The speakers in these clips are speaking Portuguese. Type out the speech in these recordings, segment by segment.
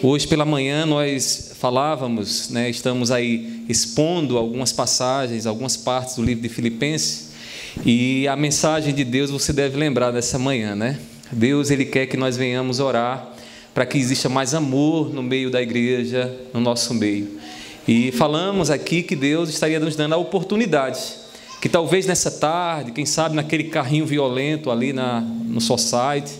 Hoje pela manhã nós falávamos, né, estamos aí expondo algumas passagens, algumas partes do livro de Filipenses, e a mensagem de Deus você deve lembrar dessa manhã, né? Deus ele quer que nós venhamos orar para que exista mais amor no meio da igreja, no nosso meio. E falamos aqui que Deus estaria nos dando a oportunidade, que talvez nessa tarde, quem sabe naquele carrinho violento ali na, no society,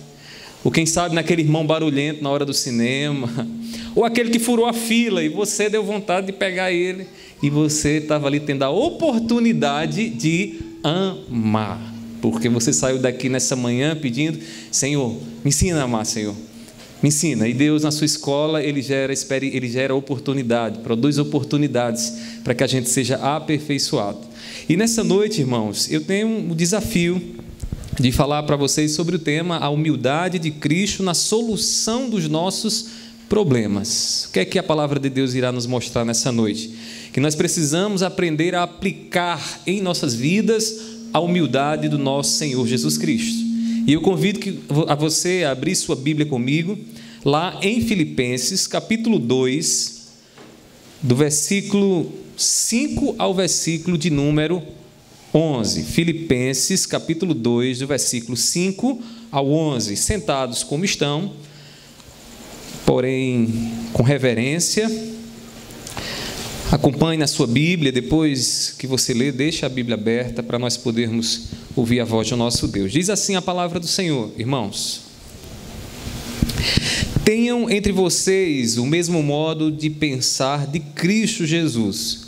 ou quem sabe naquele irmão barulhento na hora do cinema, ou aquele que furou a fila e você deu vontade de pegar ele e você estava ali tendo a oportunidade de amar, porque você saiu daqui nessa manhã pedindo: Senhor, me ensina a amar, Senhor. Me ensina. E Deus, na sua escola, Ele gera, ele gera oportunidade, produz oportunidades para que a gente seja aperfeiçoado. E nessa noite, irmãos, eu tenho um desafio de falar para vocês sobre o tema a humildade de Cristo na solução dos nossos problemas. O que é que a palavra de Deus irá nos mostrar nessa noite? Que nós precisamos aprender a aplicar em nossas vidas a humildade do nosso Senhor Jesus Cristo. E eu convido que, a você a abrir sua Bíblia comigo, lá em Filipenses, capítulo 2, do versículo 5 ao versículo de número 11. Filipenses, capítulo 2, do versículo 5 ao 11. Sentados como estão, porém com reverência. Acompanhe na sua Bíblia, depois que você lê, deixe a Bíblia aberta para nós podermos ouvir a voz do nosso Deus. Diz assim a palavra do Senhor, irmãos. Tenham entre vocês o mesmo modo de pensar de Cristo Jesus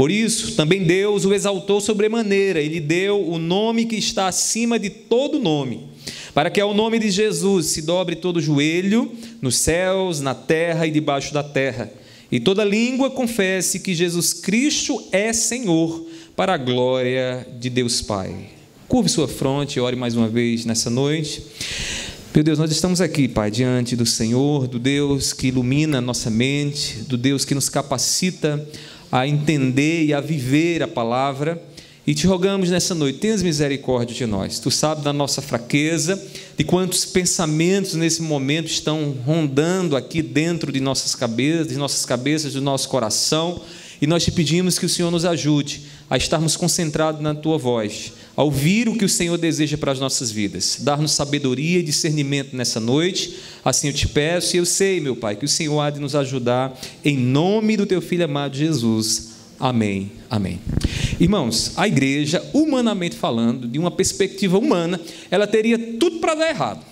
Por isso, também Deus o exaltou sobremaneira, ele deu o nome que está acima de todo nome, para que ao nome de Jesus se dobre todo joelho, nos céus, na terra e debaixo da terra, e toda língua confesse que Jesus Cristo é Senhor, para a glória de Deus Pai. Curve sua fronte e ore mais uma vez nessa noite. Meu Deus, nós estamos aqui, Pai, diante do Senhor, do Deus que ilumina a nossa mente, do Deus que nos capacita a entender e a viver a palavra. E te rogamos nessa noite, tenhas misericórdia de nós. Tu sabes da nossa fraqueza, de quantos pensamentos nesse momento estão rondando aqui dentro de nossas cabeças, de nossas cabeças, do nosso coração. E nós te pedimos que o Senhor nos ajude a estarmos concentrados na tua voz, a ouvir o que o Senhor deseja para as nossas vidas, dar-nos sabedoria e discernimento nessa noite. Assim eu te peço e eu sei, meu Pai, que o Senhor há de nos ajudar, em nome do teu filho amado Jesus. Amém. Amém. Irmãos, a igreja, humanamente falando, de uma perspectiva humana, ela teria tudo para dar errado.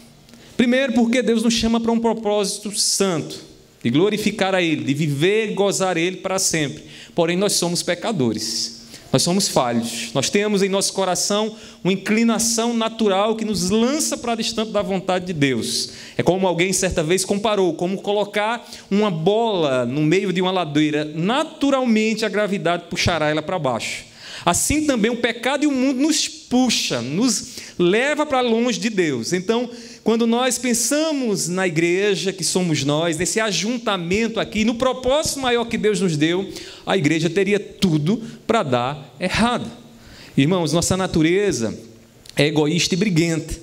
Primeiro, porque Deus nos chama para um propósito santo, de glorificar a Ele, de viver e gozar Ele para sempre. Porém, nós somos pecadores. Nós somos falhos. Nós temos em nosso coração uma inclinação natural que nos lança para distante da vontade de Deus. É como alguém certa vez comparou, como colocar uma bola no meio de uma ladeira, naturalmente a gravidade puxará ela para baixo. Assim também o pecado e o mundo nos puxa, nos leva para longe de Deus. Então, quando nós pensamos na igreja, que somos nós, nesse ajuntamento aqui, no propósito maior que Deus nos deu, a igreja teria tudo para dar errado. Irmãos, nossa natureza é egoísta e briguenta.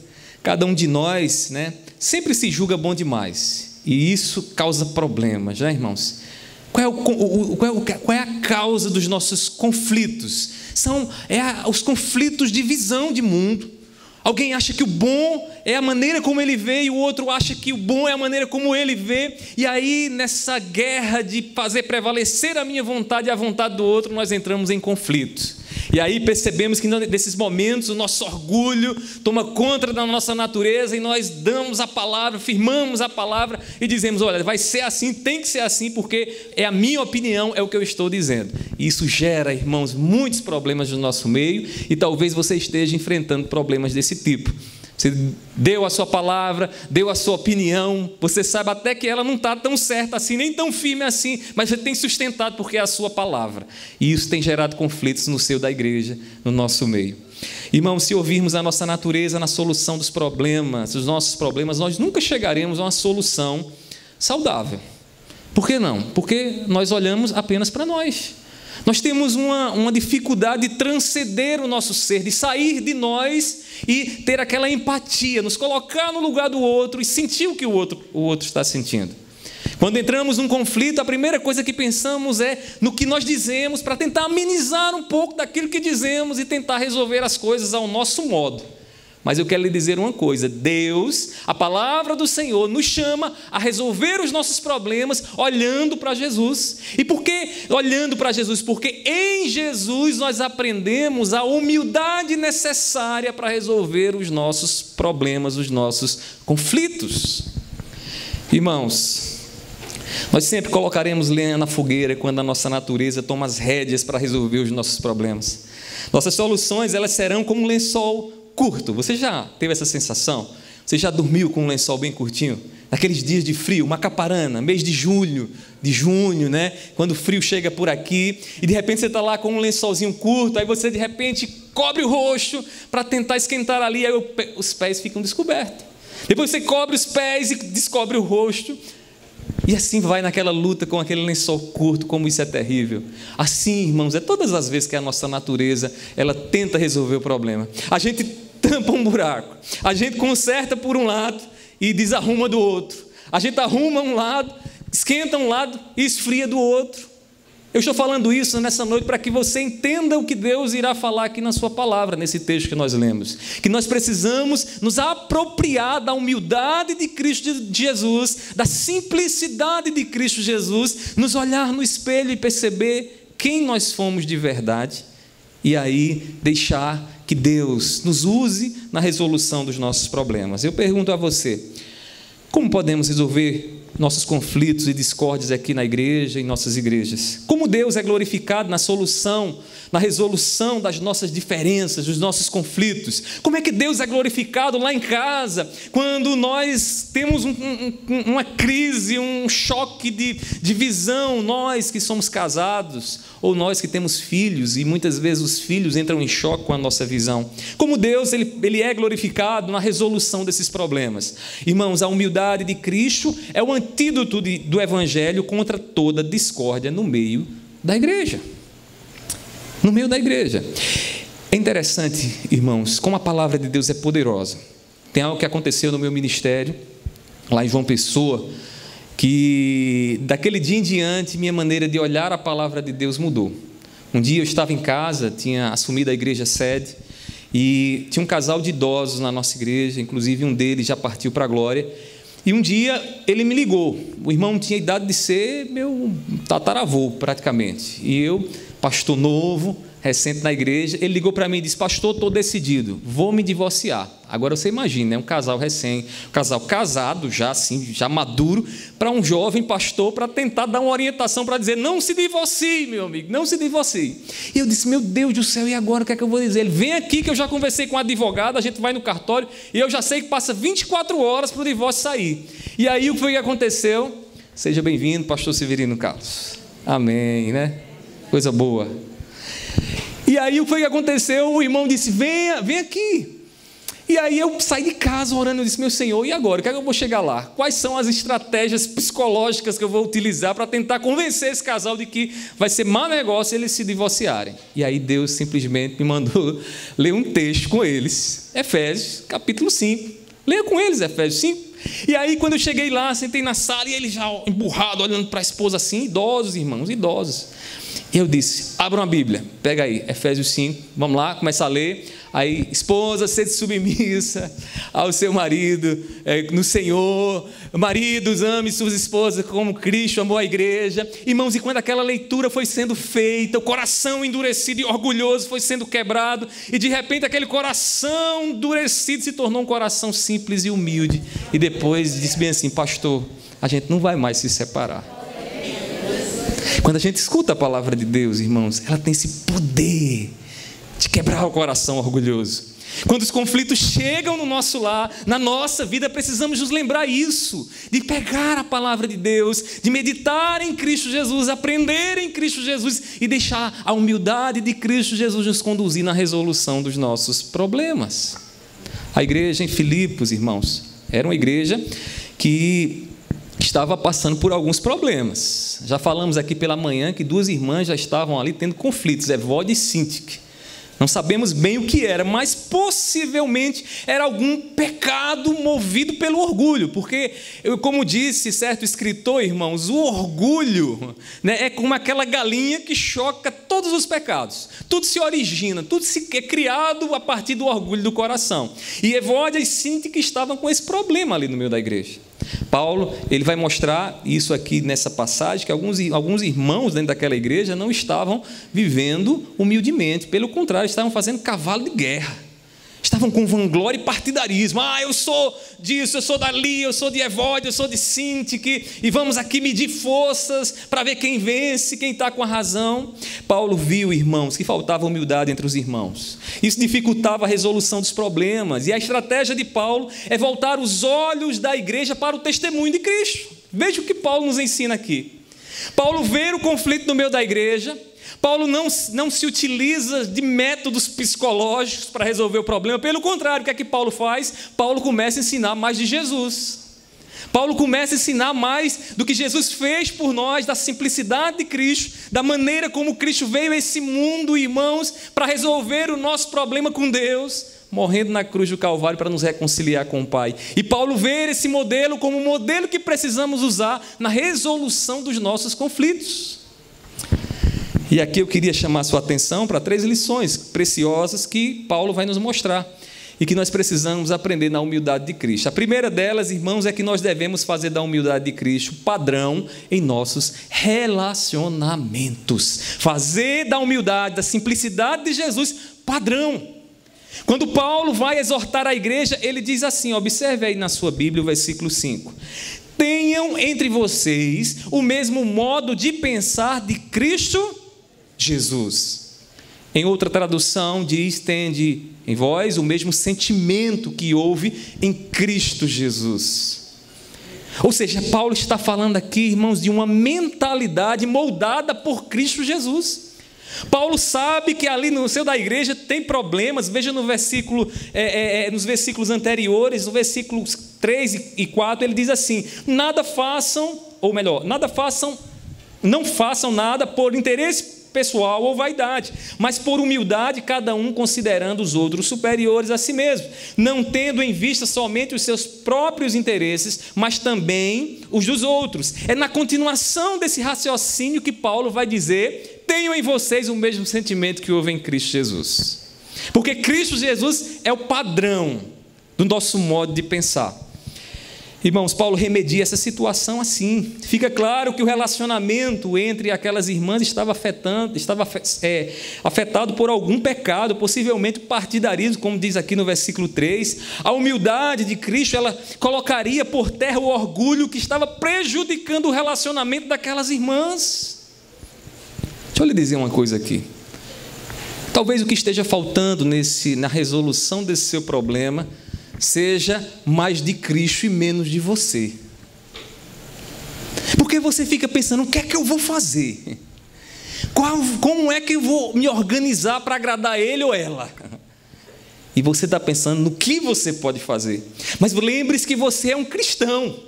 Cada um de nós, né, sempre se julga bom demais. E isso causa problemas, né, irmãos? Qual é, o, qual, é, qual é, a causa dos nossos conflitos? São é a, os conflitos de visão de mundo. Alguém acha que o bom é a maneira como ele vê, e o outro acha que o bom é a maneira como ele vê. E aí, nessa guerra de fazer prevalecer a minha vontade e a vontade do outro, nós entramos em conflito. E aí percebemos que nesses momentos o nosso orgulho toma conta da nossa natureza e nós damos a palavra, firmamos a palavra e dizemos: olha, vai ser assim, tem que ser assim, porque é a minha opinião, é o que eu estou dizendo. E isso gera, irmãos, muitos problemas no nosso meio e talvez você esteja enfrentando problemas desse tipo. Você deu a sua palavra, deu a sua opinião, você sabe até que ela não está tão certa assim, nem tão firme assim, mas você tem sustentado porque é a sua palavra. E isso tem gerado conflitos no seio da igreja, no nosso meio. Irmãos, se ouvirmos a nossa natureza na solução dos problemas, dos nossos problemas, nós nunca chegaremos a uma solução saudável. Por que não? Porque nós olhamos apenas para nós. Nós temos uma, uma dificuldade de transcender o nosso ser, de sair de nós e ter aquela empatia, nos colocar no lugar do outro e sentir o que o outro, o outro está sentindo. Quando entramos num conflito, a primeira coisa que pensamos é no que nós dizemos para tentar amenizar um pouco daquilo que dizemos e tentar resolver as coisas ao nosso modo. Mas eu quero lhe dizer uma coisa: Deus, a palavra do Senhor, nos chama a resolver os nossos problemas olhando para Jesus. E por que olhando para Jesus? Porque em Jesus nós aprendemos a humildade necessária para resolver os nossos problemas, os nossos conflitos. Irmãos, nós sempre colocaremos lenha na fogueira quando a nossa natureza toma as rédeas para resolver os nossos problemas. Nossas soluções elas serão como um lençol curto. Você já teve essa sensação? Você já dormiu com um lençol bem curtinho? Naqueles dias de frio, Macaparana, mês de julho, de junho, né? Quando o frio chega por aqui e de repente você está lá com um lençolzinho curto, aí você de repente cobre o rosto para tentar esquentar ali, aí os pés ficam descobertos. Depois você cobre os pés e descobre o rosto. E assim vai naquela luta com aquele lençol curto, como isso é terrível. Assim, irmãos, é todas as vezes que a nossa natureza, ela tenta resolver o problema. A gente tampa um buraco. A gente conserta por um lado e desarruma do outro. A gente arruma um lado, esquenta um lado e esfria do outro. Eu estou falando isso nessa noite para que você entenda o que Deus irá falar aqui na Sua palavra, nesse texto que nós lemos. Que nós precisamos nos apropriar da humildade de Cristo Jesus, da simplicidade de Cristo Jesus, nos olhar no espelho e perceber quem nós fomos de verdade, e aí deixar que Deus nos use na resolução dos nossos problemas. Eu pergunto a você: como podemos resolver nossos conflitos e discórdias aqui na igreja, em nossas igrejas? Como Deus é glorificado na solução na resolução das nossas diferenças, dos nossos conflitos. Como é que Deus é glorificado lá em casa, quando nós temos um, um, uma crise, um choque de, de visão, nós que somos casados, ou nós que temos filhos, e muitas vezes os filhos entram em choque com a nossa visão. Como Deus ele, ele é glorificado na resolução desses problemas. Irmãos, a humildade de Cristo é o antídoto do Evangelho contra toda discórdia no meio da igreja no meio da igreja. É interessante, irmãos, como a palavra de Deus é poderosa. Tem algo que aconteceu no meu ministério, lá em João Pessoa, que daquele dia em diante minha maneira de olhar a palavra de Deus mudou. Um dia eu estava em casa, tinha assumido a igreja sede, e tinha um casal de idosos na nossa igreja, inclusive um deles já partiu para a glória. E um dia ele me ligou. O irmão tinha idade de ser meu tataravô, praticamente. E eu pastor novo, recente na igreja, ele ligou para mim e disse: Pastor, estou decidido, vou me divorciar. Agora você imagina, é um casal recém, um casal casado, já assim, já maduro, para um jovem pastor para tentar dar uma orientação para dizer: Não se divorcie, meu amigo, não se divorcie. E eu disse: Meu Deus do céu, e agora o que é que eu vou dizer? Ele vem aqui que eu já conversei com a advogada, a gente vai no cartório e eu já sei que passa 24 horas para o divórcio sair. E aí o que foi que aconteceu? Seja bem-vindo, pastor Severino Carlos. Amém, né? Coisa boa. E aí o que aconteceu? O irmão disse: Venha, vem aqui. E aí eu saí de casa orando, eu disse, meu Senhor, e agora? O que é que eu vou chegar lá? Quais são as estratégias psicológicas que eu vou utilizar para tentar convencer esse casal de que vai ser mau negócio eles se divorciarem? E aí Deus simplesmente me mandou ler um texto com eles, Efésios, capítulo 5. Leia com eles, Efésios 5. E aí, quando eu cheguei lá, sentei na sala e ele já emburrado, olhando para a esposa assim, idosos, irmãos, idosos. Eu disse: abra uma Bíblia, pega aí, Efésios 5, vamos lá, começa a ler. Aí, esposa, sede submissa ao seu marido, é, no Senhor. Maridos, ame suas esposas como Cristo amou a igreja. Irmãos, e quando aquela leitura foi sendo feita, o coração endurecido e orgulhoso foi sendo quebrado, e de repente aquele coração endurecido se tornou um coração simples e humilde. E depois disse bem assim: Pastor, a gente não vai mais se separar. Quando a gente escuta a palavra de Deus, irmãos, ela tem esse poder de quebrar o coração orgulhoso. Quando os conflitos chegam no nosso lar, na nossa vida, precisamos nos lembrar isso, de pegar a palavra de Deus, de meditar em Cristo Jesus, aprender em Cristo Jesus e deixar a humildade de Cristo Jesus nos conduzir na resolução dos nossos problemas. A igreja em Filipos, irmãos, era uma igreja que estava passando por alguns problemas. Já falamos aqui pela manhã que duas irmãs já estavam ali tendo conflitos, Evode e Sintique. Não sabemos bem o que era, mas possivelmente era algum pecado movido pelo orgulho, porque, como disse certo escritor, irmãos, o orgulho né, é como aquela galinha que choca todos os pecados. Tudo se origina, tudo se é criado a partir do orgulho do coração. E Evódia e Sinti que estavam com esse problema ali no meio da igreja. Paulo ele vai mostrar isso aqui nessa passagem que alguns, alguns irmãos dentro daquela igreja não estavam vivendo humildemente, pelo contrário, estavam fazendo cavalo de guerra. Estavam com vanglória e partidarismo. Ah, eu sou disso, eu sou dali, eu sou de Evódio, eu sou de Sintique, e vamos aqui medir forças para ver quem vence, quem está com a razão. Paulo viu, irmãos, que faltava humildade entre os irmãos. Isso dificultava a resolução dos problemas. E a estratégia de Paulo é voltar os olhos da igreja para o testemunho de Cristo. Veja o que Paulo nos ensina aqui. Paulo vê o conflito no meio da igreja Paulo não, não se utiliza de métodos psicológicos para resolver o problema, pelo contrário, o que é que Paulo faz? Paulo começa a ensinar mais de Jesus. Paulo começa a ensinar mais do que Jesus fez por nós, da simplicidade de Cristo, da maneira como Cristo veio a esse mundo, irmãos, para resolver o nosso problema com Deus, morrendo na cruz do Calvário para nos reconciliar com o Pai. E Paulo vê esse modelo como o modelo que precisamos usar na resolução dos nossos conflitos. E aqui eu queria chamar a sua atenção para três lições preciosas que Paulo vai nos mostrar e que nós precisamos aprender na humildade de Cristo. A primeira delas, irmãos, é que nós devemos fazer da humildade de Cristo padrão em nossos relacionamentos. Fazer da humildade, da simplicidade de Jesus padrão. Quando Paulo vai exortar a igreja, ele diz assim: observe aí na sua Bíblia o versículo 5. Tenham entre vocês o mesmo modo de pensar de Cristo Jesus. Em outra tradução, diz: tende em vós o mesmo sentimento que houve em Cristo Jesus. Ou seja, Paulo está falando aqui, irmãos, de uma mentalidade moldada por Cristo Jesus. Paulo sabe que ali no seu da igreja tem problemas, veja no versículo, é, é, é nos versículos anteriores, no versículo 3 e 4, ele diz assim: nada façam, ou melhor, nada façam, não façam nada por interesse pessoal ou vaidade, mas por humildade, cada um considerando os outros superiores a si mesmo, não tendo em vista somente os seus próprios interesses, mas também os dos outros. É na continuação desse raciocínio que Paulo vai dizer: tenham em vocês o mesmo sentimento que houve em Cristo Jesus. Porque Cristo Jesus é o padrão do nosso modo de pensar. Irmãos, Paulo remedia essa situação assim. Fica claro que o relacionamento entre aquelas irmãs estava afetando, estava é, afetado por algum pecado, possivelmente partidarismo, como diz aqui no versículo 3. A humildade de Cristo, ela colocaria por terra o orgulho que estava prejudicando o relacionamento daquelas irmãs. Deixa eu lhe dizer uma coisa aqui. Talvez o que esteja faltando nesse, na resolução desse seu problema seja mais de Cristo e menos de você. Porque você fica pensando: o que é que eu vou fazer? Qual, como é que eu vou me organizar para agradar ele ou ela? E você está pensando no que você pode fazer. Mas lembre-se que você é um cristão.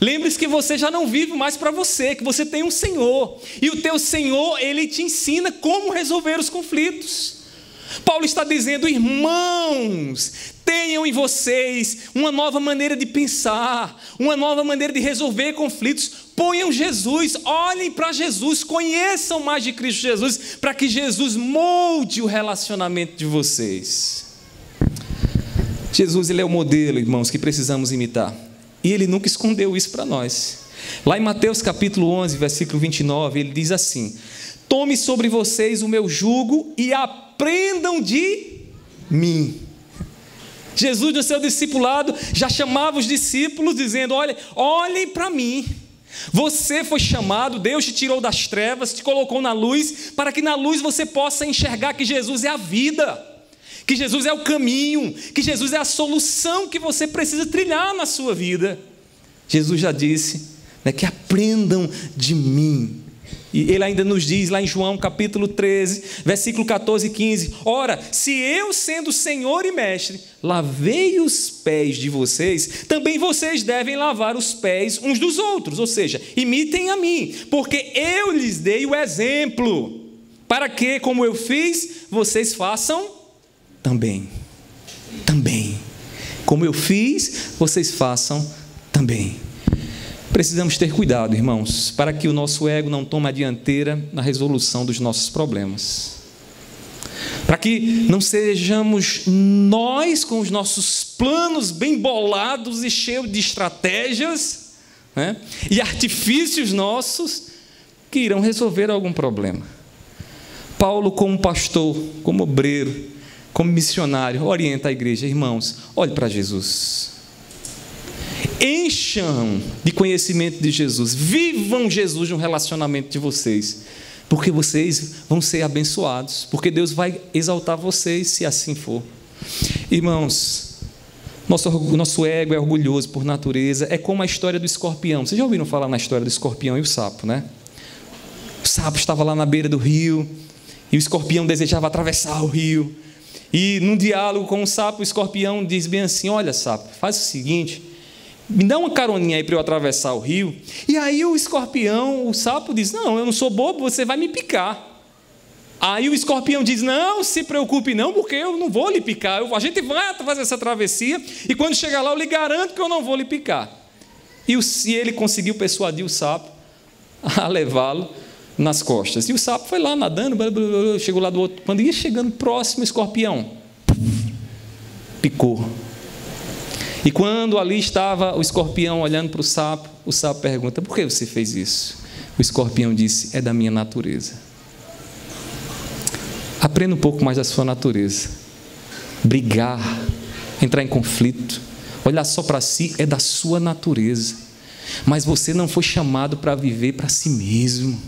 Lembre-se que você já não vive mais para você, que você tem um Senhor. E o teu Senhor, ele te ensina como resolver os conflitos. Paulo está dizendo, irmãos, tenham em vocês uma nova maneira de pensar, uma nova maneira de resolver conflitos. Ponham Jesus, olhem para Jesus, conheçam mais de Cristo Jesus, para que Jesus molde o relacionamento de vocês. Jesus, ele é o modelo, irmãos, que precisamos imitar. E ele nunca escondeu isso para nós. Lá em Mateus capítulo 11, versículo 29, ele diz assim: Tome sobre vocês o meu jugo e aprendam de mim Jesus, no seu discipulado, já chamava os discípulos, dizendo: Olha, olhem para mim. Você foi chamado, Deus te tirou das trevas, te colocou na luz, para que na luz você possa enxergar que Jesus é a vida, que Jesus é o caminho, que Jesus é a solução que você precisa trilhar na sua vida. Jesus já disse né, que aprendam de mim. E ele ainda nos diz lá em João capítulo 13, versículo 14 e 15: Ora, se eu, sendo Senhor e Mestre, lavei os pés de vocês, também vocês devem lavar os pés uns dos outros, ou seja, imitem a mim, porque eu lhes dei o exemplo, para que, como eu fiz, vocês façam também. Também. Como eu fiz, vocês façam também. Precisamos ter cuidado, irmãos, para que o nosso ego não tome a dianteira na resolução dos nossos problemas. Para que não sejamos nós com os nossos planos bem bolados e cheios de estratégias né, e artifícios nossos que irão resolver algum problema. Paulo, como pastor, como obreiro, como missionário, orienta a igreja, irmãos, olhe para Jesus. Encham de conhecimento de Jesus, vivam Jesus no relacionamento de vocês, porque vocês vão ser abençoados, porque Deus vai exaltar vocês se assim for. Irmãos, nosso, nosso ego é orgulhoso por natureza, é como a história do escorpião. Vocês já ouviram falar na história do escorpião e o sapo, né? O sapo estava lá na beira do rio e o escorpião desejava atravessar o rio. E num diálogo com o sapo, o escorpião diz bem assim: Olha, sapo, faz o seguinte, me dá uma caroninha aí para eu atravessar o rio. E aí o escorpião, o sapo diz: Não, eu não sou bobo, você vai me picar. Aí o escorpião diz: Não, se preocupe não, porque eu não vou lhe picar. a gente vai fazer essa travessia e quando chegar lá eu lhe garanto que eu não vou lhe picar. E, ele conseguiu persuadir o sapo a levá-lo nas costas. E o sapo foi lá nadando, blá, blá, blá, chegou lá do outro. Quando ia chegando próximo, o escorpião picou. E quando ali estava o escorpião olhando para o sapo, o sapo pergunta: Por que você fez isso? O escorpião disse: É da minha natureza. Aprenda um pouco mais da sua natureza. Brigar, entrar em conflito, olhar só para si é da sua natureza. Mas você não foi chamado para viver para si mesmo.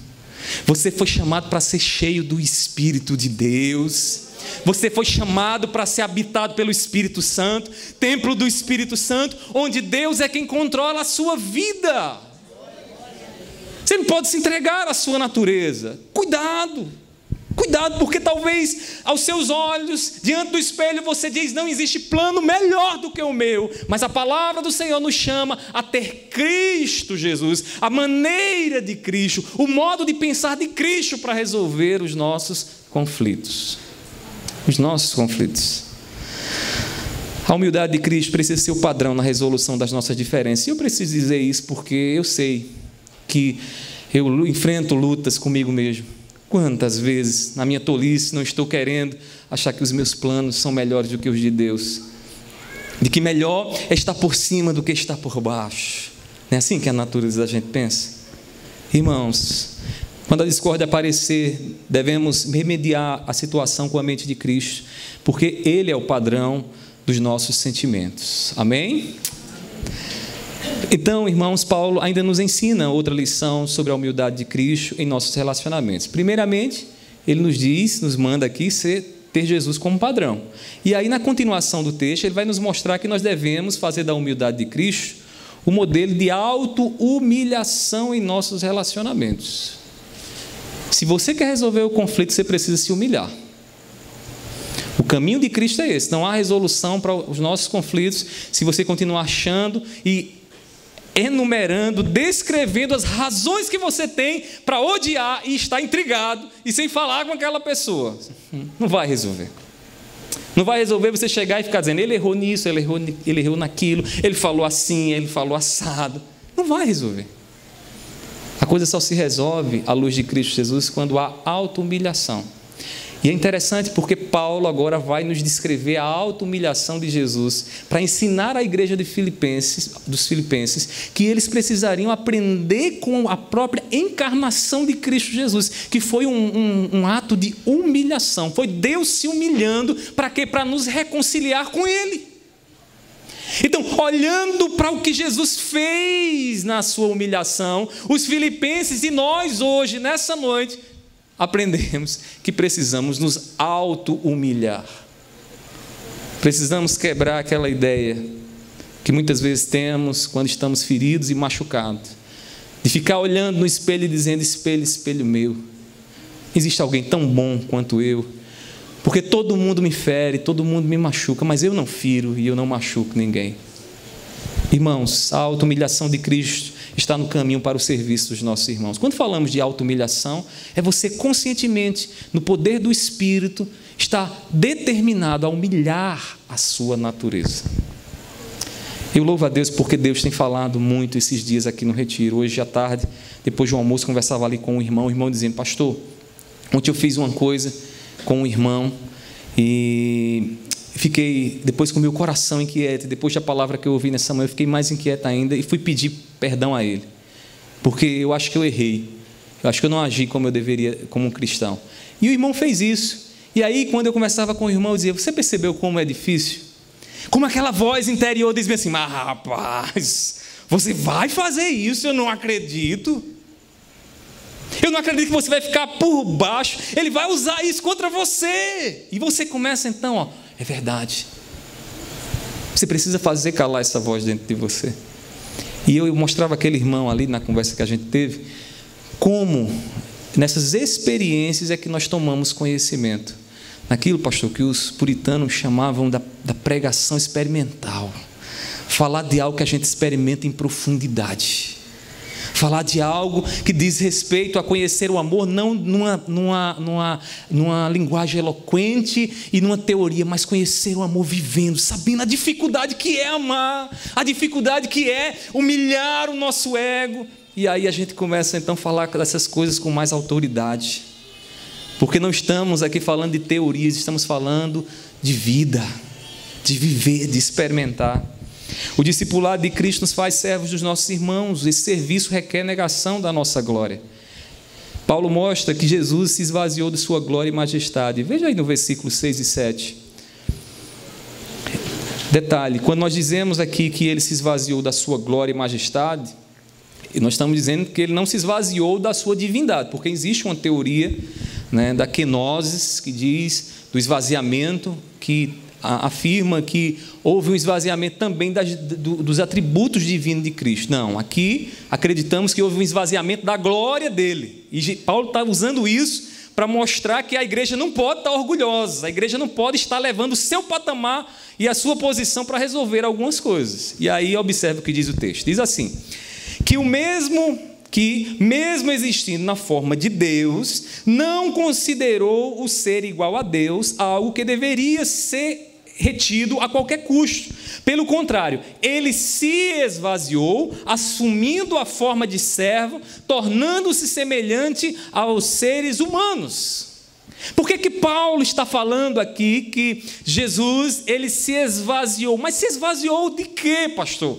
Você foi chamado para ser cheio do Espírito de Deus. Você foi chamado para ser habitado pelo Espírito Santo, templo do Espírito Santo, onde Deus é quem controla a sua vida. Você não pode se entregar à sua natureza. Cuidado. Cuidado, porque talvez aos seus olhos, diante do espelho, você diz: não existe plano melhor do que o meu. Mas a palavra do Senhor nos chama a ter Cristo Jesus, a maneira de Cristo, o modo de pensar de Cristo para resolver os nossos conflitos. Os nossos conflitos. A humildade de Cristo precisa ser o padrão na resolução das nossas diferenças. E eu preciso dizer isso porque eu sei que eu enfrento lutas comigo mesmo Quantas vezes, na minha tolice, não estou querendo achar que os meus planos são melhores do que os de Deus? De que melhor é estar por cima do que estar por baixo. Não é assim que a natureza da gente pensa? Irmãos, quando a discórdia aparecer, devemos remediar a situação com a mente de Cristo, porque Ele é o padrão dos nossos sentimentos. Amém? Então, irmãos, Paulo ainda nos ensina outra lição sobre a humildade de Cristo em nossos relacionamentos. Primeiramente, ele nos diz, nos manda aqui ser, ter Jesus como padrão. E aí, na continuação do texto, ele vai nos mostrar que nós devemos fazer da humildade de Cristo o modelo de auto-humilhação em nossos relacionamentos. Se você quer resolver o conflito, você precisa se humilhar. O caminho de Cristo é esse. Não há resolução para os nossos conflitos se você continuar achando e enumerando, descrevendo as razões que você tem para odiar e estar intrigado e sem falar com aquela pessoa. Não vai resolver. Não vai resolver você chegar e ficar dizendo, ele errou nisso, ele errou, ele errou naquilo, ele falou assim, ele falou assado. Não vai resolver. A coisa só se resolve à luz de Cristo Jesus quando há auto-humilhação. E é interessante porque Paulo agora vai nos descrever a auto-humilhação de Jesus para ensinar à igreja de Filipenses, dos Filipenses que eles precisariam aprender com a própria encarnação de Cristo Jesus, que foi um, um, um ato de humilhação. Foi Deus se humilhando para quê? Para nos reconciliar com Ele. Então, olhando para o que Jesus fez na sua humilhação, os filipenses e nós hoje, nessa noite, aprendemos que precisamos nos auto-humilhar. Precisamos quebrar aquela ideia que muitas vezes temos quando estamos feridos e machucados, de ficar olhando no espelho e dizendo: espelho, espelho meu, existe alguém tão bom quanto eu, porque todo mundo me fere, todo mundo me machuca, mas eu não firo e eu não machuco ninguém. Irmãos, a auto-humilhação de Cristo está no caminho para o serviço dos nossos irmãos. Quando falamos de auto-humilhação, é você conscientemente, no poder do Espírito, está determinado a humilhar a sua natureza. Eu louvo a Deus porque Deus tem falado muito esses dias aqui no retiro. Hoje à tarde, depois de um almoço, conversava ali com o irmão, o irmão dizendo: Pastor, ontem eu fiz uma coisa com um irmão e fiquei, depois com meu coração inquieto, depois da palavra que eu ouvi nessa manhã, eu fiquei mais inquieto ainda e fui pedir perdão a ele, porque eu acho que eu errei, eu acho que eu não agi como eu deveria, como um cristão. E o irmão fez isso. E aí, quando eu conversava com o irmão, eu dizia: Você percebeu como é difícil? Como aquela voz interior dizia assim: Mas rapaz, você vai fazer isso? Eu não acredito. Eu não acredito que você vai ficar por baixo. Ele vai usar isso contra você. E você começa então, ó, é verdade. Você precisa fazer calar essa voz dentro de você. E eu mostrava aquele irmão ali na conversa que a gente teve, como nessas experiências é que nós tomamos conhecimento naquilo, pastor, que os puritanos chamavam da, da pregação experimental. Falar de algo que a gente experimenta em profundidade falar de algo que diz respeito a conhecer o amor, não numa, numa, numa, numa linguagem eloquente e numa teoria, mas conhecer o amor vivendo, sabendo a dificuldade que é amar, a dificuldade que é humilhar o nosso ego. E aí a gente começa então a falar dessas coisas com mais autoridade. Porque não estamos aqui falando de teorias, estamos falando de vida, de viver, de experimentar. O discipulado de Cristo nos faz servos dos nossos irmãos, esse serviço requer negação da nossa glória. Paulo mostra que Jesus se esvaziou de sua glória e majestade. Veja aí no versículo 6 e 7. Detalhe: quando nós dizemos aqui que ele se esvaziou da sua glória e majestade, nós estamos dizendo que ele não se esvaziou da sua divindade, porque existe uma teoria né, da kenosis, que diz do esvaziamento, que afirma que houve um esvaziamento também das, do, dos atributos divinos de Cristo. Não, aqui acreditamos que houve um esvaziamento da glória dele. E Paulo está usando isso para mostrar que a igreja não pode estar orgulhosa, a igreja não pode estar levando o seu patamar e a sua posição para resolver algumas coisas. E aí observe o que diz o texto: diz assim, que o mesmo que, mesmo existindo na forma de Deus, não considerou o ser igual a Deus algo que deveria ser retido a qualquer custo. Pelo contrário, ele se esvaziou, assumindo a forma de servo, tornando-se semelhante aos seres humanos. Por que, que Paulo está falando aqui que Jesus ele se esvaziou? Mas se esvaziou de quê, pastor?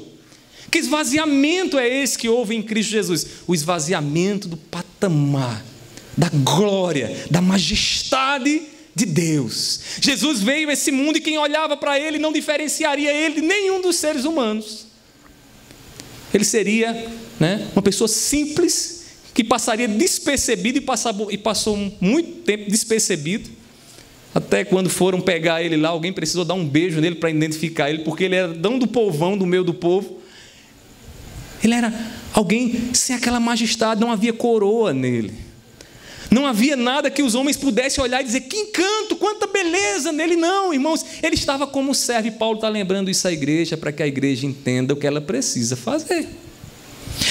Que esvaziamento é esse que houve em Cristo Jesus? O esvaziamento do patamar, da glória, da majestade de Deus. Jesus veio a esse mundo e quem olhava para ele não diferenciaria ele de nenhum dos seres humanos. Ele seria né, uma pessoa simples que passaria despercebido e, passava, e passou muito tempo despercebido. Até quando foram pegar ele lá, alguém precisou dar um beijo nele para identificar ele, porque ele era dão do povão, do meio do povo. Ele era alguém sem aquela majestade, não havia coroa nele. Não havia nada que os homens pudessem olhar e dizer: que encanto, quanta beleza nele. Não, irmãos, ele estava como servo. E Paulo está lembrando isso à igreja para que a igreja entenda o que ela precisa fazer.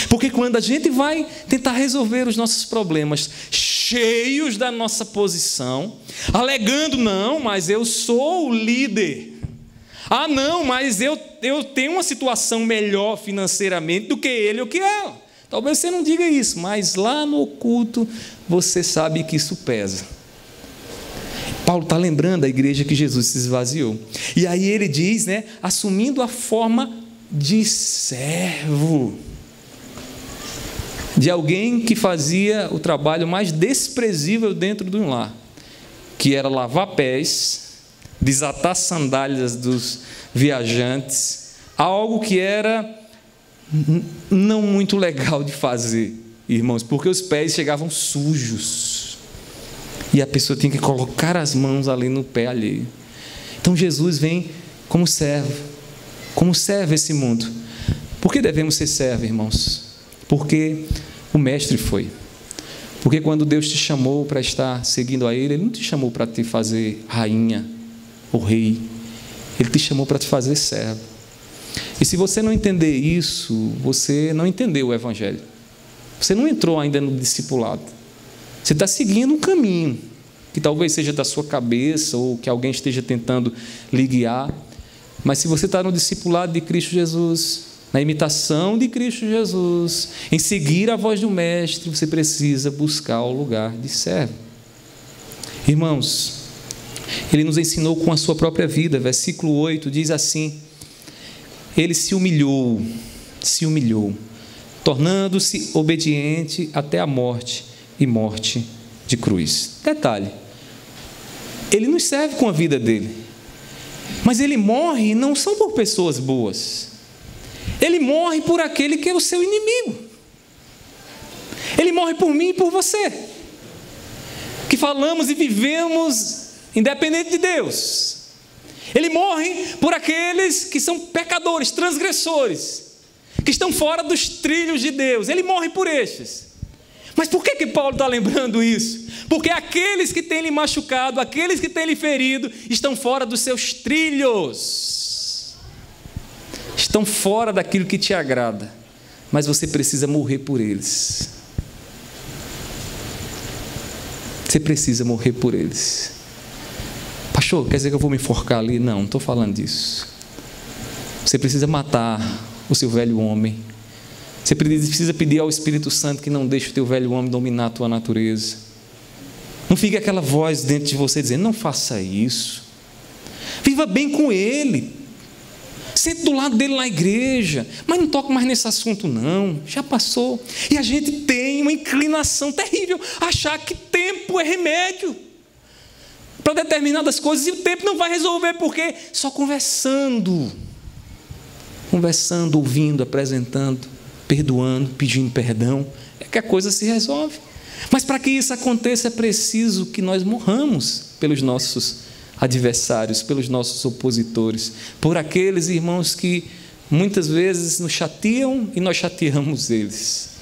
Porque quando a gente vai tentar resolver os nossos problemas cheios da nossa posição, alegando, não, mas eu sou o líder. Ah, não, mas eu, eu tenho uma situação melhor financeiramente do que ele ou que ela. Talvez você não diga isso, mas lá no oculto você sabe que isso pesa. Paulo está lembrando a igreja que Jesus se esvaziou. E aí ele diz, né, assumindo a forma de servo, de alguém que fazia o trabalho mais desprezível dentro de um lar, que era lavar pés, desatar sandálias dos viajantes, algo que era não muito legal de fazer, irmãos, porque os pés chegavam sujos. E a pessoa tinha que colocar as mãos ali no pé alheio. Então Jesus vem como servo, como servo esse mundo. Por que devemos ser servos, irmãos? Porque o Mestre foi. Porque quando Deus te chamou para estar seguindo a Ele, Ele não te chamou para te fazer rainha ou rei. Ele te chamou para te fazer servo. E se você não entender isso, você não entendeu o Evangelho. Você não entrou ainda no discipulado. Você está seguindo um caminho que talvez seja da sua cabeça ou que alguém esteja tentando lhe guiar. Mas se você está no discipulado de Cristo Jesus, na imitação de Cristo Jesus, em seguir a voz do Mestre, você precisa buscar o lugar de servo. Irmãos, ele nos ensinou com a sua própria vida, versículo 8 diz assim: Ele se humilhou, se humilhou, tornando-se obediente até a morte e morte de cruz. Detalhe: ele nos serve com a vida dele, mas ele morre não são por pessoas boas, ele morre por aquele que é o seu inimigo, ele morre por mim e por você, que falamos e vivemos independente de Deus. Ele morre por aqueles que são pecadores, transgressores, que estão fora dos trilhos de Deus. Ele morre por estes. Mas por que, que Paulo está lembrando isso? Porque aqueles que têm lhe machucado, aqueles que têm lhe ferido, estão fora dos seus trilhos, estão fora daquilo que te agrada, mas você precisa morrer por eles. Você precisa morrer por eles. Quer dizer que eu vou me enforcar ali? Não, não estou falando disso. Você precisa matar o seu velho homem você precisa pedir ao Espírito Santo que não deixe o teu velho homem dominar a tua natureza. Não fique aquela voz dentro de você dizendo: não faça isso. Viva bem com ele. Sente do lado dele na igreja, mas não toque mais nesse assunto, não. Já passou. E a gente tem uma inclinação terrível, achar que tempo é remédio para determinadas coisas e o tempo não vai resolver, porque só conversando, conversando, ouvindo, apresentando perdoando, pedindo perdão, é que a coisa se resolve. Mas para que isso aconteça é preciso que nós morramos pelos nossos adversários, pelos nossos opositores, por aqueles irmãos que muitas vezes nos chateiam e nós chateamos eles.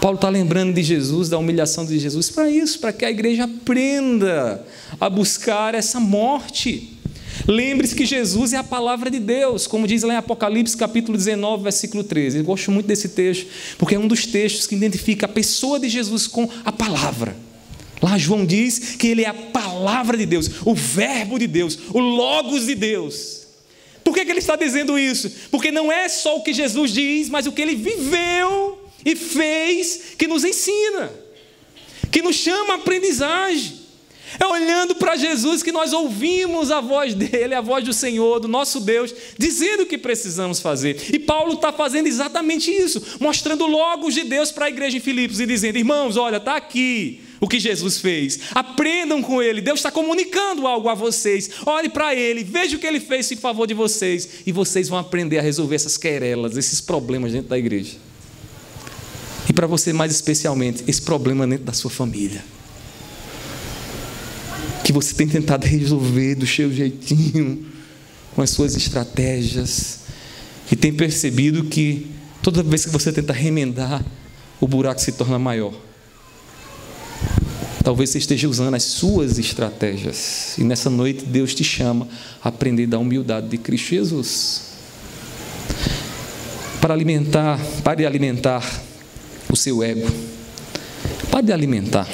Paulo está lembrando de Jesus, da humilhação de Jesus, para isso, para que a igreja aprenda a buscar essa morte. Lembre-se que Jesus é a palavra de Deus, como diz lá em Apocalipse capítulo 19, versículo 13. Eu gosto muito desse texto, porque é um dos textos que identifica a pessoa de Jesus com a palavra. Lá João diz que ele é a palavra de Deus, o verbo de Deus, o logos de Deus. Por que, que ele está dizendo isso? Porque não é só o que Jesus diz, mas o que ele viveu e fez que nos ensina, que nos chama a aprendizagem. É olhando para Jesus que nós ouvimos a voz dele, a voz do Senhor, do nosso Deus, dizendo o que precisamos fazer. E Paulo está fazendo exatamente isso, mostrando logo de Deus para a igreja em Filipos e dizendo: irmãos, olha, está aqui o que Jesus fez. Aprendam com ele. Deus está comunicando algo a vocês. Olhe para ele, veja o que ele fez em favor de vocês. E vocês vão aprender a resolver essas querelas, esses problemas dentro da igreja. E para você, mais especialmente, esse problema dentro da sua família que você tem tentado resolver do seu jeitinho, com as suas estratégias, e tem percebido que toda vez que você tenta remendar, o buraco se torna maior. Talvez você esteja usando as suas estratégias, e nessa noite Deus te chama a aprender da humildade de Cristo Jesus. Para alimentar, pare de alimentar o seu ego. Pare de alimentar.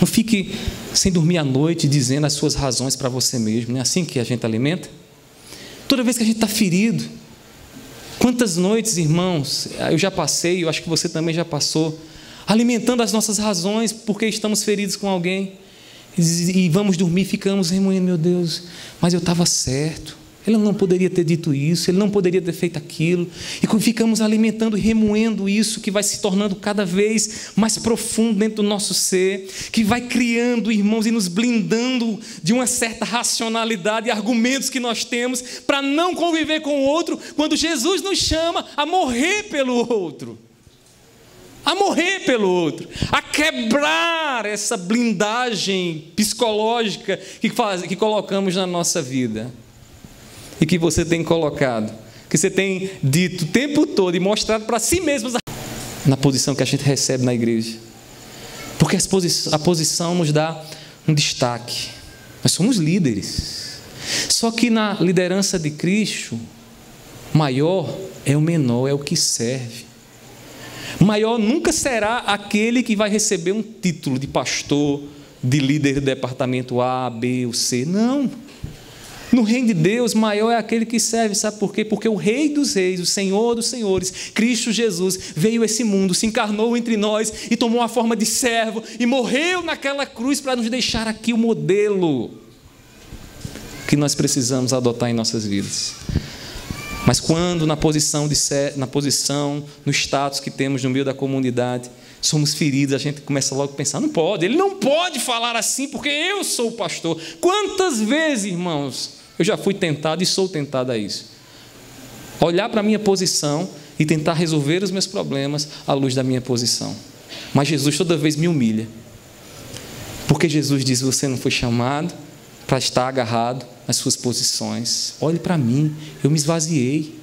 Não fique sem dormir à noite dizendo as suas razões para você mesmo. Não é assim que a gente alimenta? Toda vez que a gente está ferido, quantas noites, irmãos, eu já passei, eu acho que você também já passou, alimentando as nossas razões porque estamos feridos com alguém. E vamos dormir, ficamos remoendo, meu Deus, mas eu estava certo. Ele não poderia ter dito isso, ele não poderia ter feito aquilo. E ficamos alimentando e remoendo isso, que vai se tornando cada vez mais profundo dentro do nosso ser, que vai criando, irmãos, e nos blindando de uma certa racionalidade e argumentos que nós temos para não conviver com o outro, quando Jesus nos chama a morrer pelo outro. a morrer pelo outro, a quebrar essa blindagem psicológica que, faz, que colocamos na nossa vida e que você tem colocado, que você tem dito o tempo todo e mostrado para si mesmo na posição que a gente recebe na igreja. Porque a posição nos dá um destaque. Nós somos líderes. Só que na liderança de Cristo, maior é o menor, é o que serve. Maior nunca será aquele que vai receber um título de pastor, de líder do departamento A, B ou C. Não. No reino de Deus, maior é aquele que serve, sabe por quê? Porque o Rei dos Reis, o Senhor dos Senhores, Cristo Jesus, veio a esse mundo, se encarnou entre nós e tomou a forma de servo e morreu naquela cruz para nos deixar aqui o modelo que nós precisamos adotar em nossas vidas. Mas quando na posição, de, na posição, no status que temos no meio da comunidade, somos feridos, a gente começa logo a pensar: não pode, ele não pode falar assim porque eu sou o pastor. Quantas vezes, irmãos, eu já fui tentado e sou tentado a isso? Olhar para a minha posição e tentar resolver os meus problemas à luz da minha posição. Mas Jesus toda vez me humilha. Porque Jesus diz: você não foi chamado para estar agarrado nas suas posições. Olhe para mim, eu me esvaziei.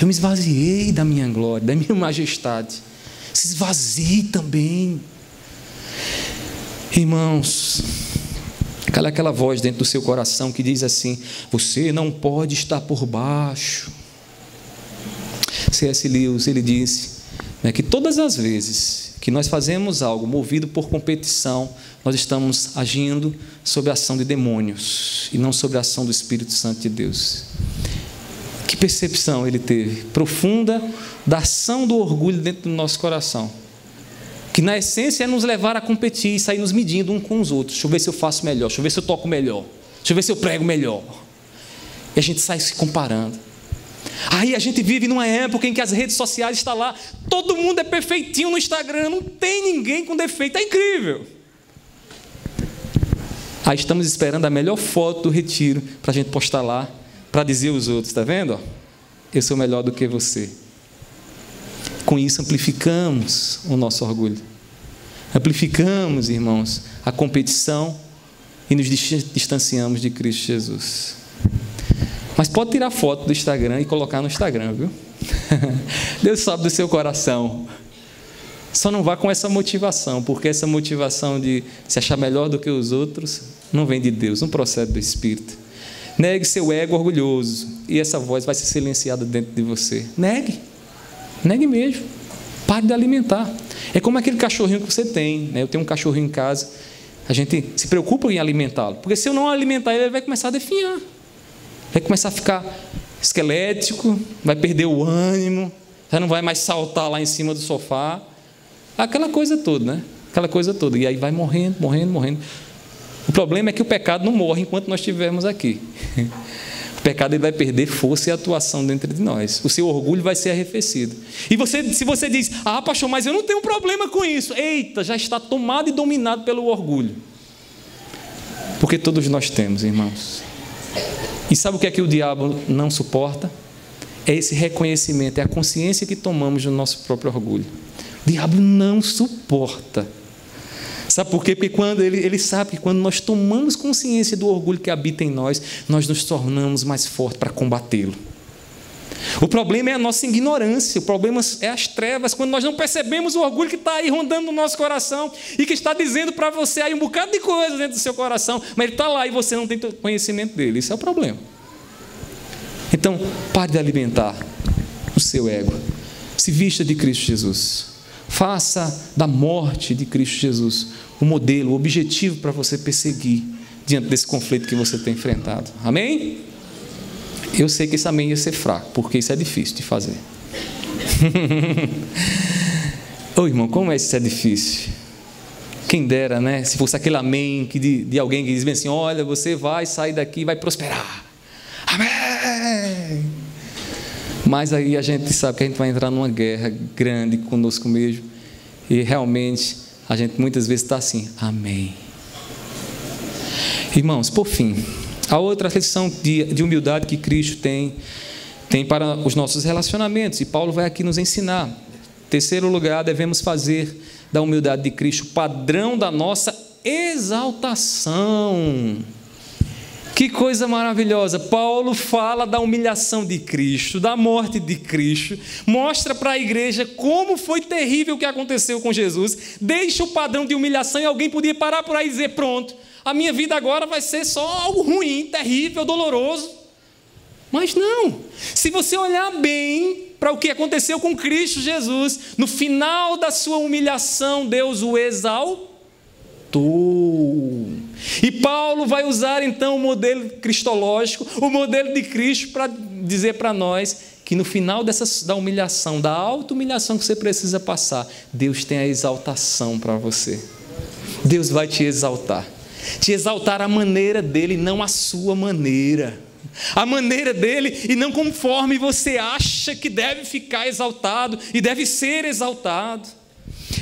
Eu me esvaziei da minha glória, da minha majestade. Se esvaziei também. Irmãos, cala aquela voz dentro do seu coração que diz assim: Você não pode estar por baixo. C.S. Lewis, ele disse né, que todas as vezes que nós fazemos algo movido por competição, nós estamos agindo sob a ação de demônios e não sob a ação do Espírito Santo de Deus. Que percepção ele teve profunda da ação do orgulho dentro do nosso coração. Que na essência é nos levar a competir e sair nos medindo um com os outros. Deixa eu ver se eu faço melhor, deixa eu ver se eu toco melhor, deixa eu ver se eu prego melhor. E a gente sai se comparando. Aí a gente vive numa época em que as redes sociais estão lá, todo mundo é perfeitinho no Instagram, não tem ninguém com defeito, é incrível. Aí estamos esperando a melhor foto do retiro para a gente postar lá, para dizer aos outros, está vendo? Eu sou melhor do que você. Com isso amplificamos o nosso orgulho. Amplificamos, irmãos, a competição e nos distanciamos de Cristo Jesus. Mas pode tirar foto do Instagram e colocar no Instagram, viu? Deus sabe do seu coração. Só não vá com essa motivação, porque essa motivação de se achar melhor do que os outros não vem de Deus, não procede do Espírito. Negue seu ego orgulhoso e essa voz vai ser silenciada dentro de você. Negue, negue mesmo. Pare de alimentar. É como aquele cachorrinho que você tem. Né? Eu tenho um cachorrinho em casa. A gente se preocupa em alimentá-lo, porque se eu não alimentar ele, ele vai começar a definhar vai começar a ficar esquelético, vai perder o ânimo, já não vai mais saltar lá em cima do sofá. Aquela coisa toda, né? Aquela coisa toda. E aí vai morrendo, morrendo, morrendo. O problema é que o pecado não morre enquanto nós estivermos aqui. Pecado ele vai perder força e atuação dentro de nós. O seu orgulho vai ser arrefecido. E você, se você diz, ah, pastor, mas eu não tenho problema com isso. Eita, já está tomado e dominado pelo orgulho. Porque todos nós temos, irmãos. E sabe o que é que o diabo não suporta? É esse reconhecimento, é a consciência que tomamos do nosso próprio orgulho. O diabo não suporta. Sabe por quê? Porque quando ele, ele sabe que quando nós tomamos consciência do orgulho que habita em nós, nós nos tornamos mais fortes para combatê-lo. O problema é a nossa ignorância, o problema é as trevas, quando nós não percebemos o orgulho que está aí rondando no nosso coração e que está dizendo para você aí um bocado de coisa dentro do seu coração, mas ele está lá e você não tem conhecimento dele. Isso é o problema. Então, pare de alimentar o seu ego. Se vista de Cristo Jesus. Faça da morte de Cristo Jesus o modelo, o objetivo para você perseguir diante desse conflito que você tem enfrentado. Amém? Eu sei que esse amém ia ser fraco, porque isso é difícil de fazer. Ô irmão, como é isso é difícil? Quem dera, né? Se fosse aquele amém que de, de alguém que diz bem assim: olha, você vai sair daqui e vai prosperar. Amém! Mas aí a gente sabe que a gente vai entrar numa guerra grande conosco mesmo. E realmente a gente muitas vezes está assim: Amém. Irmãos, por fim, a outra lição de, de humildade que Cristo tem, tem para os nossos relacionamentos, e Paulo vai aqui nos ensinar. Terceiro lugar, devemos fazer da humildade de Cristo padrão da nossa exaltação. Que coisa maravilhosa! Paulo fala da humilhação de Cristo, da morte de Cristo, mostra para a igreja como foi terrível o que aconteceu com Jesus, deixa o padrão de humilhação e alguém podia parar por aí e dizer: pronto, a minha vida agora vai ser só algo ruim, terrível, doloroso. Mas não, se você olhar bem para o que aconteceu com Cristo Jesus, no final da sua humilhação, Deus o exaltou. E Paulo vai usar então o modelo cristológico, o modelo de Cristo, para dizer para nós que no final dessa, da humilhação, da auto-humilhação que você precisa passar, Deus tem a exaltação para você. Deus vai te exaltar. Te exaltar a maneira dele, não a sua maneira. A maneira dele e não conforme você acha que deve ficar exaltado e deve ser exaltado.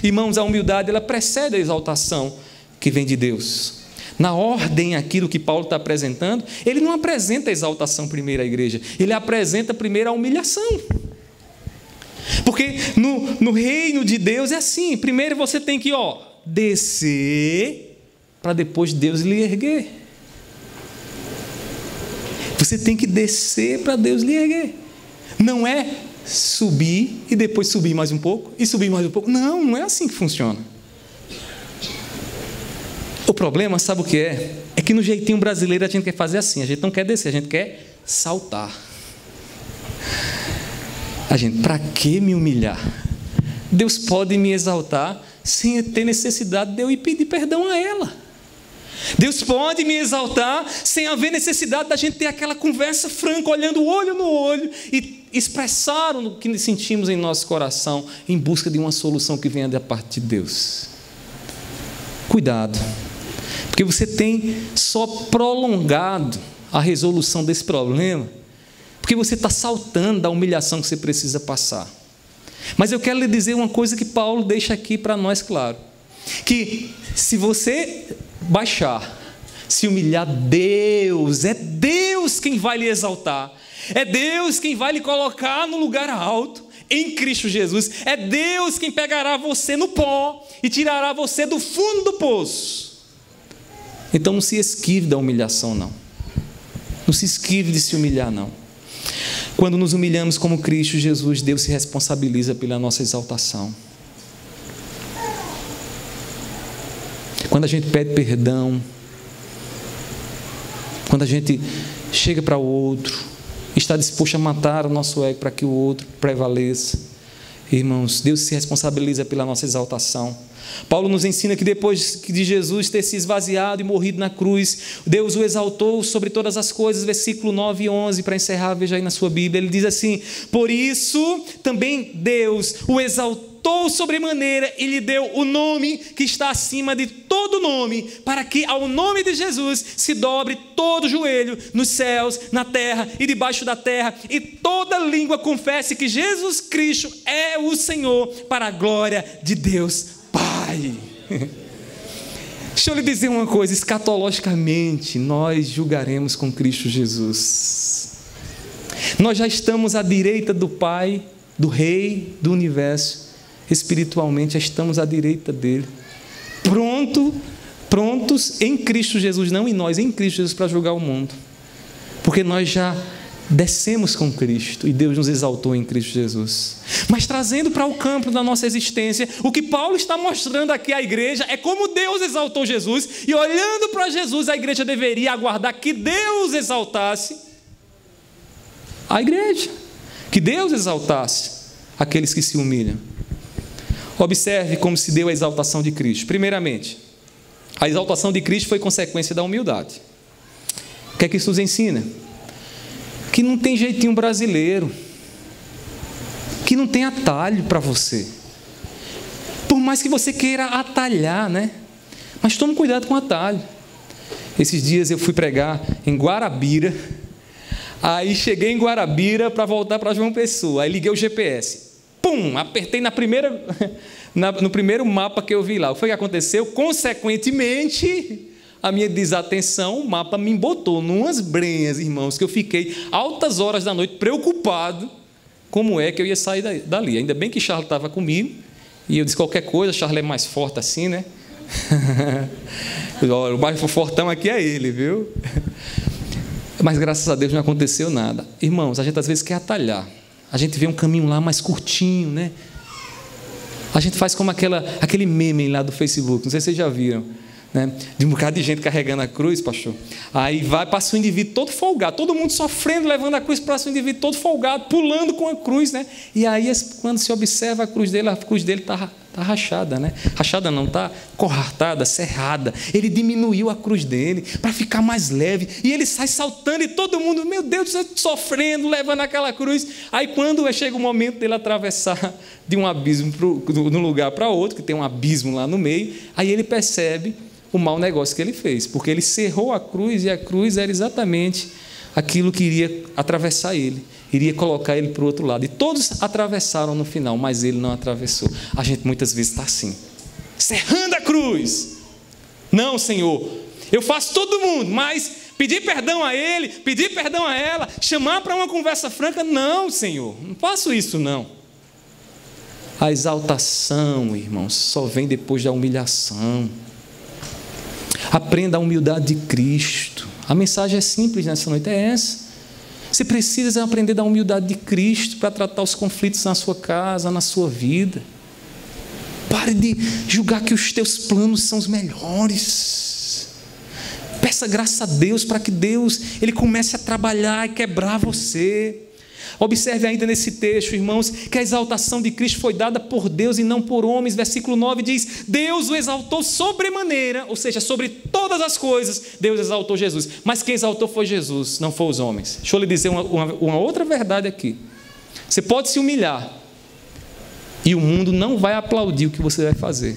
Irmãos, a humildade ela precede a exaltação que vem de Deus. Na ordem aquilo que Paulo está apresentando, ele não apresenta a exaltação primeiro à igreja, ele apresenta primeiro a humilhação. Porque no, no reino de Deus é assim: primeiro você tem que ó, descer, para depois Deus lhe erguer. Você tem que descer para Deus lhe erguer. Não é subir e depois subir mais um pouco e subir mais um pouco. Não, não é assim que funciona. O problema, sabe o que é? É que no jeitinho brasileiro a gente quer fazer assim, a gente não quer descer, a gente quer saltar. A gente, para que me humilhar? Deus pode me exaltar sem ter necessidade de eu ir pedir perdão a ela. Deus pode me exaltar sem haver necessidade da gente ter aquela conversa franca, olhando olho no olho e expressar o que sentimos em nosso coração em busca de uma solução que venha da parte de Deus. Cuidado. Porque você tem só prolongado a resolução desse problema, porque você está saltando da humilhação que você precisa passar. Mas eu quero lhe dizer uma coisa que Paulo deixa aqui para nós claro: que se você baixar, se humilhar, Deus, é Deus quem vai lhe exaltar, é Deus quem vai lhe colocar no lugar alto, em Cristo Jesus, é Deus quem pegará você no pó e tirará você do fundo do poço. Então não se esquive da humilhação, não. Não se esquive de se humilhar, não. Quando nos humilhamos como Cristo Jesus, Deus se responsabiliza pela nossa exaltação. Quando a gente pede perdão, quando a gente chega para o outro, está disposto a matar o nosso ego para que o outro prevaleça. Irmãos, Deus se responsabiliza pela nossa exaltação. Paulo nos ensina que depois de Jesus ter se esvaziado e morrido na cruz, Deus o exaltou sobre todas as coisas, versículo 9 e 11, para encerrar, veja aí na sua Bíblia, ele diz assim: Por isso também Deus o exaltou sobremaneira e lhe deu o nome que está acima de todo nome, para que ao nome de Jesus se dobre todo joelho nos céus, na terra e debaixo da terra, e toda língua confesse que Jesus Cristo é o Senhor, para a glória de Deus Pai. Deixa eu lhe dizer uma coisa: escatologicamente, nós julgaremos com Cristo Jesus. Nós já estamos à direita do Pai, do Rei do universo. Espiritualmente, estamos à direita dele. Pronto, prontos em Cristo Jesus, não em nós, em Cristo Jesus para julgar o mundo. Porque nós já descemos com Cristo e Deus nos exaltou em Cristo Jesus. Mas trazendo para o campo da nossa existência, o que Paulo está mostrando aqui à igreja é como Deus exaltou Jesus, e olhando para Jesus, a igreja deveria aguardar que Deus exaltasse a igreja, que Deus exaltasse aqueles que se humilham. Observe como se deu a exaltação de Cristo. Primeiramente, a exaltação de Cristo foi consequência da humildade. O que é que isso nos ensina? que não tem jeitinho brasileiro, que não tem atalho para você. Por mais que você queira atalhar, né? Mas tome cuidado com o atalho. Esses dias eu fui pregar em Guarabira. Aí cheguei em Guarabira para voltar para João Pessoa. Aí liguei o GPS. Pum! Apertei na primeira, na, no primeiro mapa que eu vi lá. O que que aconteceu? Consequentemente, a minha desatenção, o mapa me botou numas brenhas, irmãos, que eu fiquei altas horas da noite preocupado como é que eu ia sair dali. Ainda bem que Charles estava comigo, e eu disse qualquer coisa, Charles é mais forte assim, né? o mais fortão aqui é ele, viu? Mas graças a Deus não aconteceu nada. Irmãos, a gente às vezes quer atalhar. A gente vê um caminho lá mais curtinho, né? A gente faz como aquela, aquele meme lá do Facebook, não sei se vocês já viram né? de um bocado de gente carregando a cruz, pastor. Aí vai, passa o indivíduo todo folgado, todo mundo sofrendo, levando a cruz, passa o indivíduo todo folgado, pulando com a cruz, né? E aí, quando se observa a cruz dele, a cruz dele está tá rachada, né? Rachada não, está cortartada, serrada. Ele diminuiu a cruz dele para ficar mais leve. E ele sai saltando e todo mundo, meu Deus, sofrendo, levando aquela cruz. Aí quando chega o momento dele atravessar de um abismo de um lugar para outro, que tem um abismo lá no meio, aí ele percebe o mau negócio que ele fez, porque ele cerrou a cruz e a cruz era exatamente aquilo que iria atravessar ele, iria colocar ele para o outro lado. E todos atravessaram no final, mas ele não atravessou. A gente muitas vezes está assim, cerrando a cruz. Não, Senhor, eu faço todo mundo, mas pedir perdão a ele, pedir perdão a ela, chamar para uma conversa franca, não, Senhor, não faço isso não. A exaltação, irmãos, só vem depois da humilhação. Aprenda a humildade de Cristo. A mensagem é simples nessa noite, é essa. Você precisa aprender da humildade de Cristo para tratar os conflitos na sua casa, na sua vida. Pare de julgar que os teus planos são os melhores. Peça graça a Deus para que Deus ele comece a trabalhar e quebrar você. Observe ainda nesse texto, irmãos, que a exaltação de Cristo foi dada por Deus e não por homens. Versículo 9 diz: Deus o exaltou sobremaneira, ou seja, sobre todas as coisas, Deus exaltou Jesus. Mas quem exaltou foi Jesus, não foi os homens. Deixa eu lhe dizer uma, uma, uma outra verdade aqui. Você pode se humilhar, e o mundo não vai aplaudir o que você vai fazer.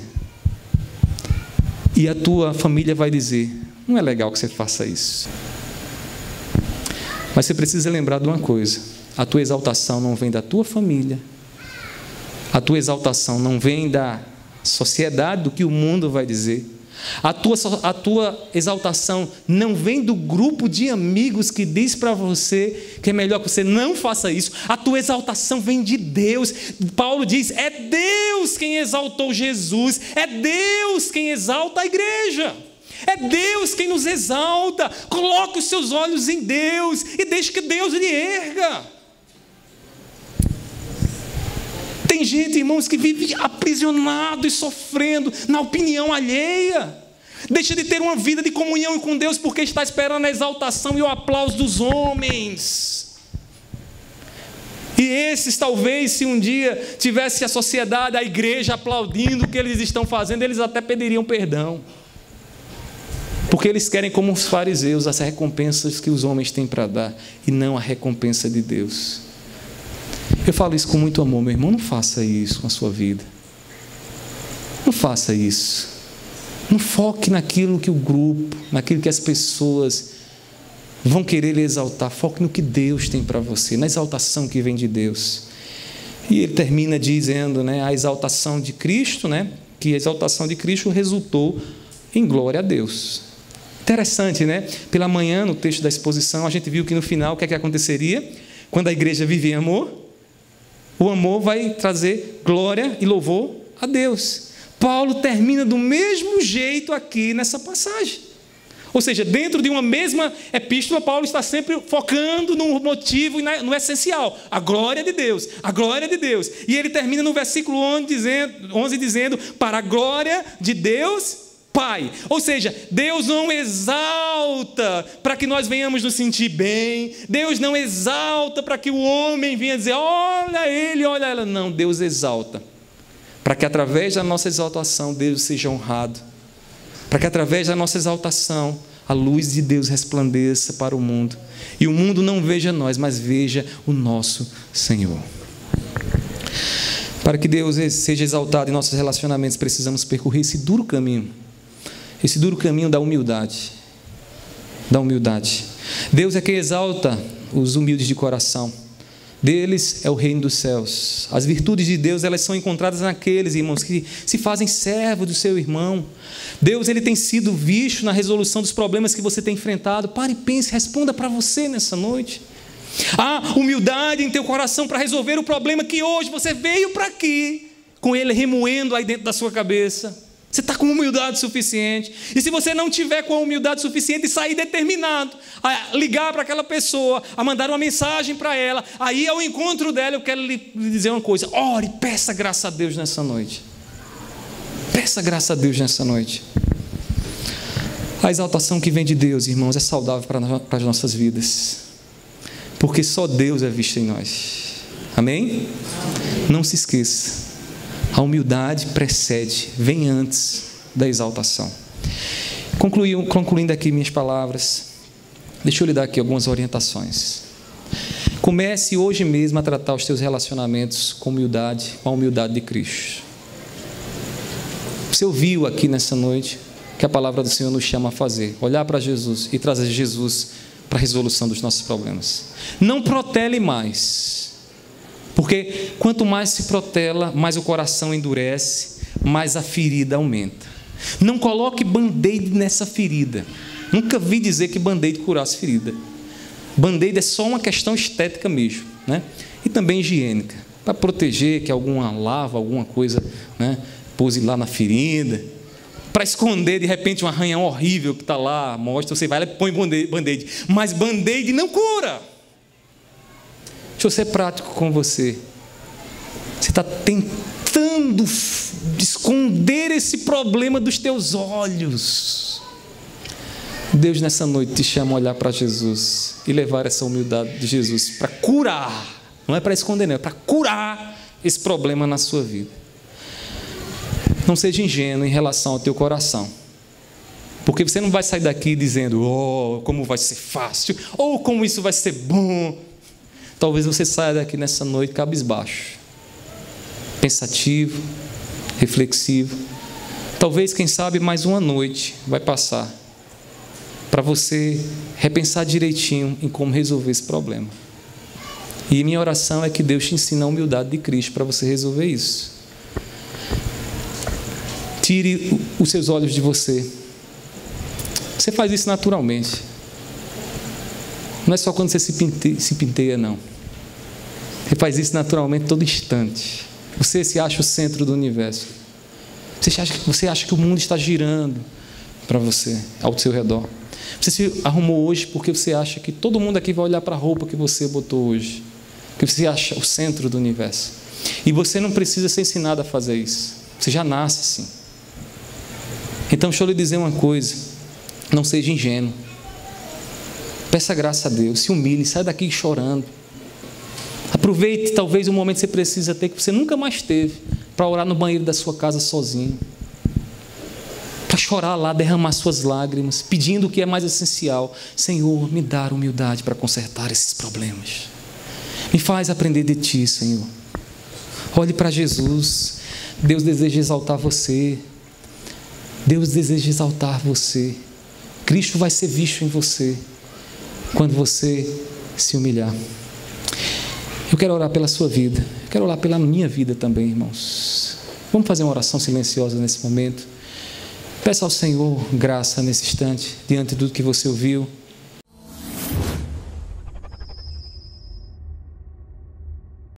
E a tua família vai dizer: não é legal que você faça isso. Mas você precisa lembrar de uma coisa a tua exaltação não vem da tua família, a tua exaltação não vem da sociedade, do que o mundo vai dizer. A tua, a tua exaltação não vem do grupo de amigos que diz para você que é melhor que você não faça isso. A tua exaltação vem de Deus. Paulo diz: é Deus quem exaltou Jesus, é Deus quem exalta a igreja. É Deus quem nos exalta. Coloque os seus olhos em Deus e deixe que Deus lhe erga. Tem gente, irmãos, que vive aprisionado e sofrendo na opinião alheia. Deixa de ter uma vida de comunhão com Deus porque está esperando a exaltação e o aplauso dos homens. E esses, talvez, se um dia tivesse a sociedade, a igreja aplaudindo o que eles estão fazendo, eles até pediriam perdão. Porque eles querem, como os fariseus, as recompensas que os homens têm para dar e não a recompensa de Deus. Eu falo isso com muito amor, meu irmão. Não faça isso com a sua vida. Não faça isso. Não foque naquilo que o grupo, naquilo que as pessoas vão querer lhe exaltar. Foque no que Deus tem para você, na exaltação que vem de Deus. E ele termina dizendo, né, a exaltação de Cristo, né, que a exaltação de Cristo resultou em glória a Deus. Interessante, né? Pela manhã, no texto da exposição, a gente viu que no final o que é que aconteceria? Quando a igreja vivia em amor, o amor vai trazer glória e louvor a Deus. Paulo termina do mesmo jeito aqui nessa passagem. Ou seja, dentro de uma mesma epístola, Paulo está sempre focando no motivo e no essencial, a glória de Deus, a glória de Deus. E ele termina no versículo 11 dizendo, 11 dizendo para a glória de Deus Pai. Ou seja, Deus não exalta para que nós venhamos nos sentir bem. Deus não exalta para que o homem venha dizer: olha ele, olha ela. Não, Deus exalta. Para que através da nossa exaltação Deus seja honrado. Para que através da nossa exaltação a luz de Deus resplandeça para o mundo. E o mundo não veja nós, mas veja o nosso Senhor. Para que Deus seja exaltado em nossos relacionamentos, precisamos percorrer esse duro caminho esse duro caminho da humildade. Da humildade. Deus é quem exalta os humildes de coração. Deles é o reino dos céus. As virtudes de Deus, elas são encontradas naqueles irmãos que se fazem servo do seu irmão. Deus, ele tem sido visto na resolução dos problemas que você tem enfrentado. Pare e pense, responda para você nessa noite. Há humildade em teu coração para resolver o problema que hoje você veio para aqui, com ele remoendo aí dentro da sua cabeça. Você está com humildade suficiente. E se você não tiver com a humildade suficiente sair determinado a ligar para aquela pessoa, a mandar uma mensagem para ela, aí ao encontro dela, eu quero lhe dizer uma coisa: ore, peça graça a Deus nessa noite. Peça graça a Deus nessa noite. A exaltação que vem de Deus, irmãos, é saudável para as nossas vidas, porque só Deus é visto em nós. Amém? Não se esqueça. A humildade precede, vem antes da exaltação. concluindo aqui minhas palavras, deixa eu lhe dar aqui algumas orientações. Comece hoje mesmo a tratar os teus relacionamentos com humildade, com a humildade de Cristo. Você ouviu aqui nessa noite que a palavra do Senhor nos chama a fazer: olhar para Jesus e trazer Jesus para a resolução dos nossos problemas. Não protele mais porque quanto mais se protela, mais o coração endurece, mais a ferida aumenta. Não coloque band-aid nessa ferida. Nunca vi dizer que band-aid curasse ferida. Band-aid é só uma questão estética mesmo, né? E também higiênica, para proteger que alguma lava, alguma coisa, né, pose lá na ferida, para esconder de repente um arranhão horrível que está lá, mostra, você vai lá e põe band-aid. Mas band-aid não cura. Deixa eu ser prático com você. Você está tentando esconder esse problema dos teus olhos. Deus nessa noite te chama a olhar para Jesus e levar essa humildade de Jesus para curar. Não é para esconder, não, é para curar esse problema na sua vida. Não seja ingênuo em relação ao teu coração. Porque você não vai sair daqui dizendo, oh, como vai ser fácil, ou como isso vai ser bom. Talvez você saia daqui nessa noite cabisbaixo, pensativo, reflexivo. Talvez, quem sabe, mais uma noite vai passar para você repensar direitinho em como resolver esse problema. E minha oração é que Deus te ensine a humildade de Cristo para você resolver isso. Tire os seus olhos de você. Você faz isso naturalmente. Não é só quando você se pinteia, se pinteia não. Você faz isso naturalmente todo instante. Você se acha o centro do universo. Você acha, você acha que o mundo está girando para você, ao seu redor. Você se arrumou hoje porque você acha que todo mundo aqui vai olhar para a roupa que você botou hoje. Que você acha o centro do universo. E você não precisa ser ensinado a fazer isso. Você já nasce assim. Então, deixa eu lhe dizer uma coisa. Não seja ingênuo. Peça graça a Deus, se humilhe, sai daqui chorando. Aproveite talvez o momento que você precisa ter, que você nunca mais teve, para orar no banheiro da sua casa sozinho. Para chorar lá, derramar suas lágrimas, pedindo o que é mais essencial. Senhor, me dá humildade para consertar esses problemas. Me faz aprender de Ti, Senhor. Olhe para Jesus. Deus deseja exaltar você. Deus deseja exaltar você. Cristo vai ser visto em você quando você se humilhar. Eu quero orar pela sua vida, eu quero orar pela minha vida também, irmãos. Vamos fazer uma oração silenciosa nesse momento. Peça ao Senhor graça nesse instante, diante do que você ouviu.